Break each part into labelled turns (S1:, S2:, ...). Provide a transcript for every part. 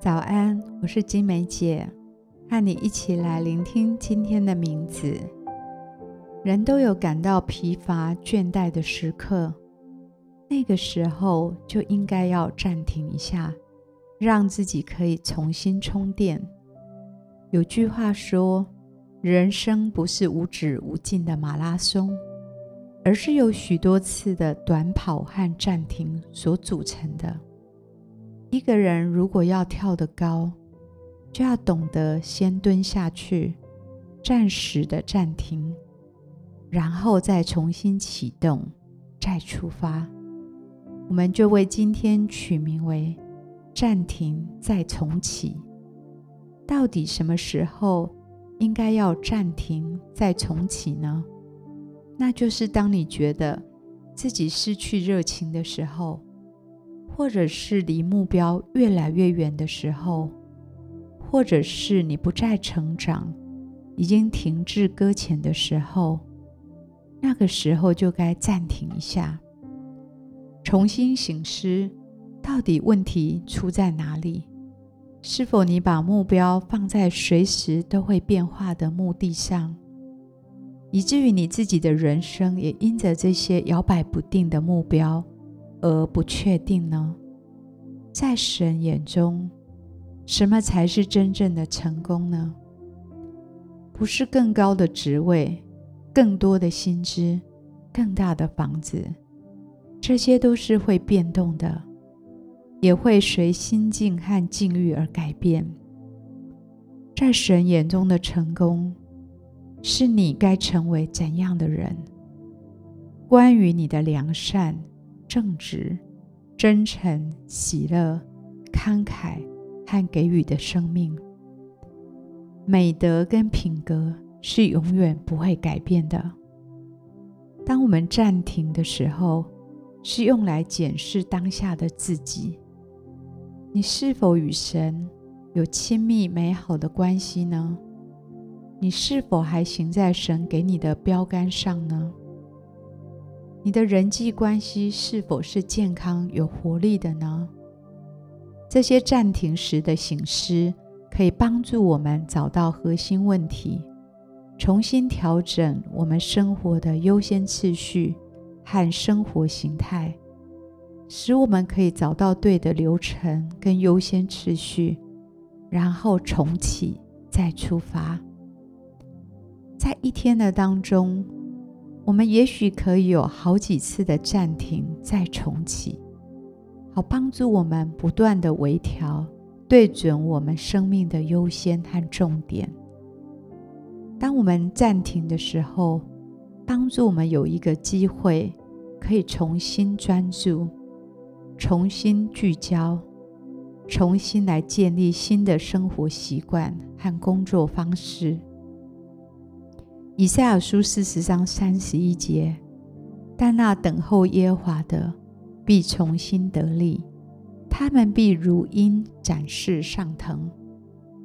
S1: 早安，我是金梅姐，和你一起来聆听今天的名字。人都有感到疲乏、倦怠的时刻，那个时候就应该要暂停一下，让自己可以重新充电。有句话说：“人生不是无止无尽的马拉松，而是由许多次的短跑和暂停所组成的。”一个人如果要跳得高，就要懂得先蹲下去，暂时的暂停，然后再重新启动，再出发。我们就为今天取名为“暂停再重启”。到底什么时候应该要暂停再重启呢？那就是当你觉得自己失去热情的时候。或者是离目标越来越远的时候，或者是你不再成长，已经停滞搁浅的时候，那个时候就该暂停一下，重新醒思，到底问题出在哪里？是否你把目标放在随时都会变化的目的上，以至于你自己的人生也因着这些摇摆不定的目标，而不确定呢？在神眼中，什么才是真正的成功呢？不是更高的职位、更多的薪资、更大的房子，这些都是会变动的，也会随心境和境遇而改变。在神眼中的成功，是你该成为怎样的人？关于你的良善。正直、真诚、喜乐、慷慨和给予的生命，美德跟品格是永远不会改变的。当我们暂停的时候，是用来检视当下的自己。你是否与神有亲密美好的关系呢？你是否还行在神给你的标杆上呢？你的人际关系是否是健康有活力的呢？这些暂停时的醒思，可以帮助我们找到核心问题，重新调整我们生活的优先次序和生活形态，使我们可以找到对的流程跟优先次序，然后重启再出发。在一天的当中。我们也许可以有好几次的暂停再重启，好帮助我们不断的微调，对准我们生命的优先和重点。当我们暂停的时候，帮助我们有一个机会可以重新专注、重新聚焦、重新来建立新的生活习惯和工作方式。以赛亚书四十章三十一节，但那等候耶和华的，必重新得力，他们必如鹰展翅上腾，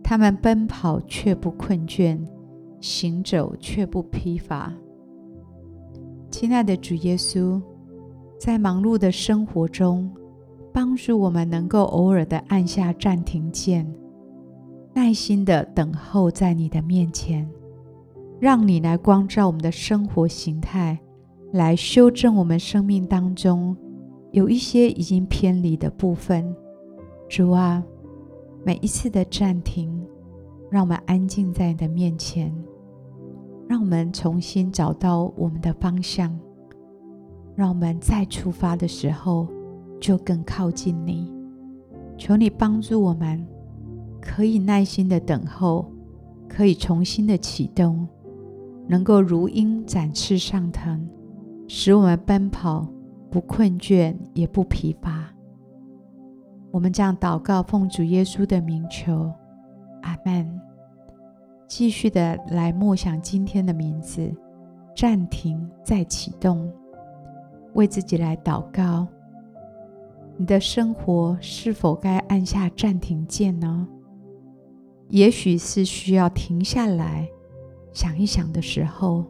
S1: 他们奔跑却不困倦，行走却不疲乏。亲爱的主耶稣，在忙碌的生活中，帮助我们能够偶尔的按下暂停键，耐心的等候在你的面前。让你来光照我们的生活形态，来修正我们生命当中有一些已经偏离的部分。主啊，每一次的暂停，让我们安静在你的面前，让我们重新找到我们的方向，让我们再出发的时候就更靠近你。求你帮助我们，可以耐心的等候，可以重新的启动。能够如鹰展翅上腾，使我们奔跑不困倦也不疲乏。我们将祷告奉主耶稣的名求，阿门。继续的来默想今天的名字，暂停再启动，为自己来祷告。你的生活是否该按下暂停键呢？也许是需要停下来。想一想的时候，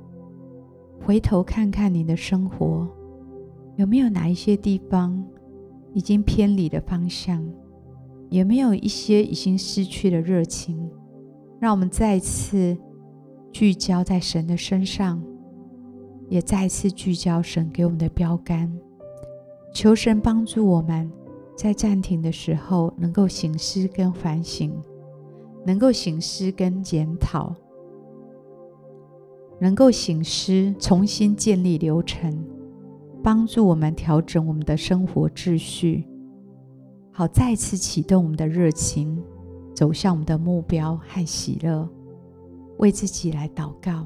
S1: 回头看看你的生活，有没有哪一些地方已经偏离了方向，有没有一些已经失去的热情？让我们再次聚焦在神的身上，也再次聚焦神给我们的标杆。求神帮助我们在暂停的时候，能够省思跟反省，能够省思跟检讨，能够醒狮重新建立流程，帮助我们调整我们的生活秩序。好，再次启动我们的热情，走向我们的目标和喜乐，为自己来祷告。